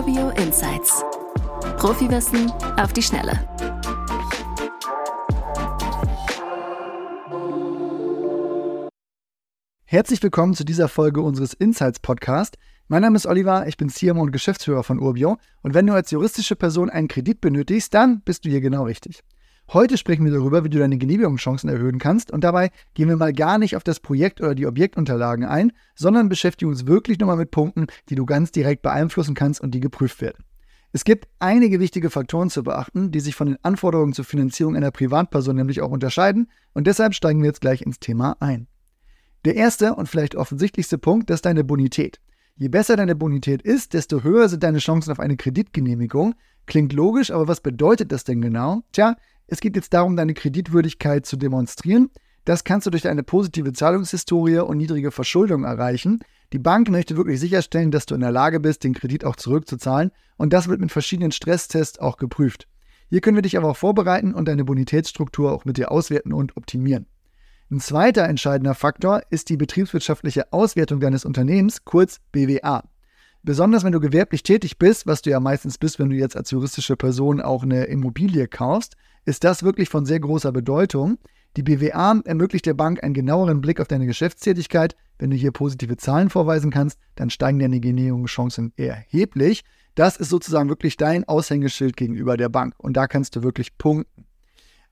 Urbio Insights. Profiwissen auf die Schnelle. Herzlich willkommen zu dieser Folge unseres Insights Podcast. Mein Name ist Oliver, ich bin CMO und Geschäftsführer von Urbio. Und wenn du als juristische Person einen Kredit benötigst, dann bist du hier genau richtig. Heute sprechen wir darüber, wie du deine Genehmigungschancen erhöhen kannst und dabei gehen wir mal gar nicht auf das Projekt oder die Objektunterlagen ein, sondern beschäftigen uns wirklich nochmal mit Punkten, die du ganz direkt beeinflussen kannst und die geprüft werden. Es gibt einige wichtige Faktoren zu beachten, die sich von den Anforderungen zur Finanzierung einer Privatperson nämlich auch unterscheiden und deshalb steigen wir jetzt gleich ins Thema ein. Der erste und vielleicht offensichtlichste Punkt, ist deine Bonität. Je besser deine Bonität ist, desto höher sind deine Chancen auf eine Kreditgenehmigung. Klingt logisch, aber was bedeutet das denn genau? Tja, es geht jetzt darum, deine Kreditwürdigkeit zu demonstrieren. Das kannst du durch eine positive Zahlungshistorie und niedrige Verschuldung erreichen. Die Bank möchte wirklich sicherstellen, dass du in der Lage bist, den Kredit auch zurückzuzahlen und das wird mit verschiedenen Stresstests auch geprüft. Hier können wir dich aber auch vorbereiten und deine Bonitätsstruktur auch mit dir auswerten und optimieren. Ein zweiter entscheidender Faktor ist die betriebswirtschaftliche Auswertung deines Unternehmens, kurz BWA. Besonders wenn du gewerblich tätig bist, was du ja meistens bist, wenn du jetzt als juristische Person auch eine Immobilie kaufst, ist das wirklich von sehr großer Bedeutung. Die BWA ermöglicht der Bank einen genaueren Blick auf deine Geschäftstätigkeit. Wenn du hier positive Zahlen vorweisen kannst, dann steigen deine Genehmigungschancen erheblich. Das ist sozusagen wirklich dein Aushängeschild gegenüber der Bank und da kannst du wirklich punkten.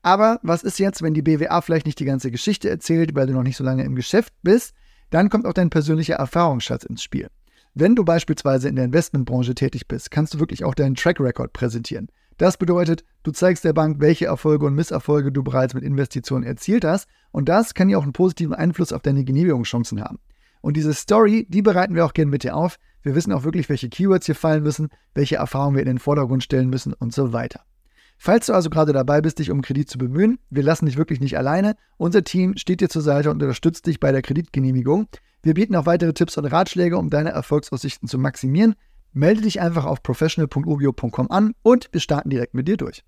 Aber was ist jetzt, wenn die BWA vielleicht nicht die ganze Geschichte erzählt, weil du noch nicht so lange im Geschäft bist? Dann kommt auch dein persönlicher Erfahrungsschatz ins Spiel. Wenn du beispielsweise in der Investmentbranche tätig bist, kannst du wirklich auch deinen Track Record präsentieren. Das bedeutet, du zeigst der Bank, welche Erfolge und Misserfolge du bereits mit Investitionen erzielt hast und das kann ja auch einen positiven Einfluss auf deine Genehmigungschancen haben. Und diese Story, die bereiten wir auch gerne mit dir auf. Wir wissen auch wirklich, welche Keywords hier fallen müssen, welche Erfahrungen wir in den Vordergrund stellen müssen und so weiter. Falls du also gerade dabei bist, dich um Kredit zu bemühen, wir lassen dich wirklich nicht alleine. Unser Team steht dir zur Seite und unterstützt dich bei der Kreditgenehmigung. Wir bieten auch weitere Tipps und Ratschläge, um deine Erfolgsaussichten zu maximieren. Melde dich einfach auf professional.ubio.com an und wir starten direkt mit dir durch.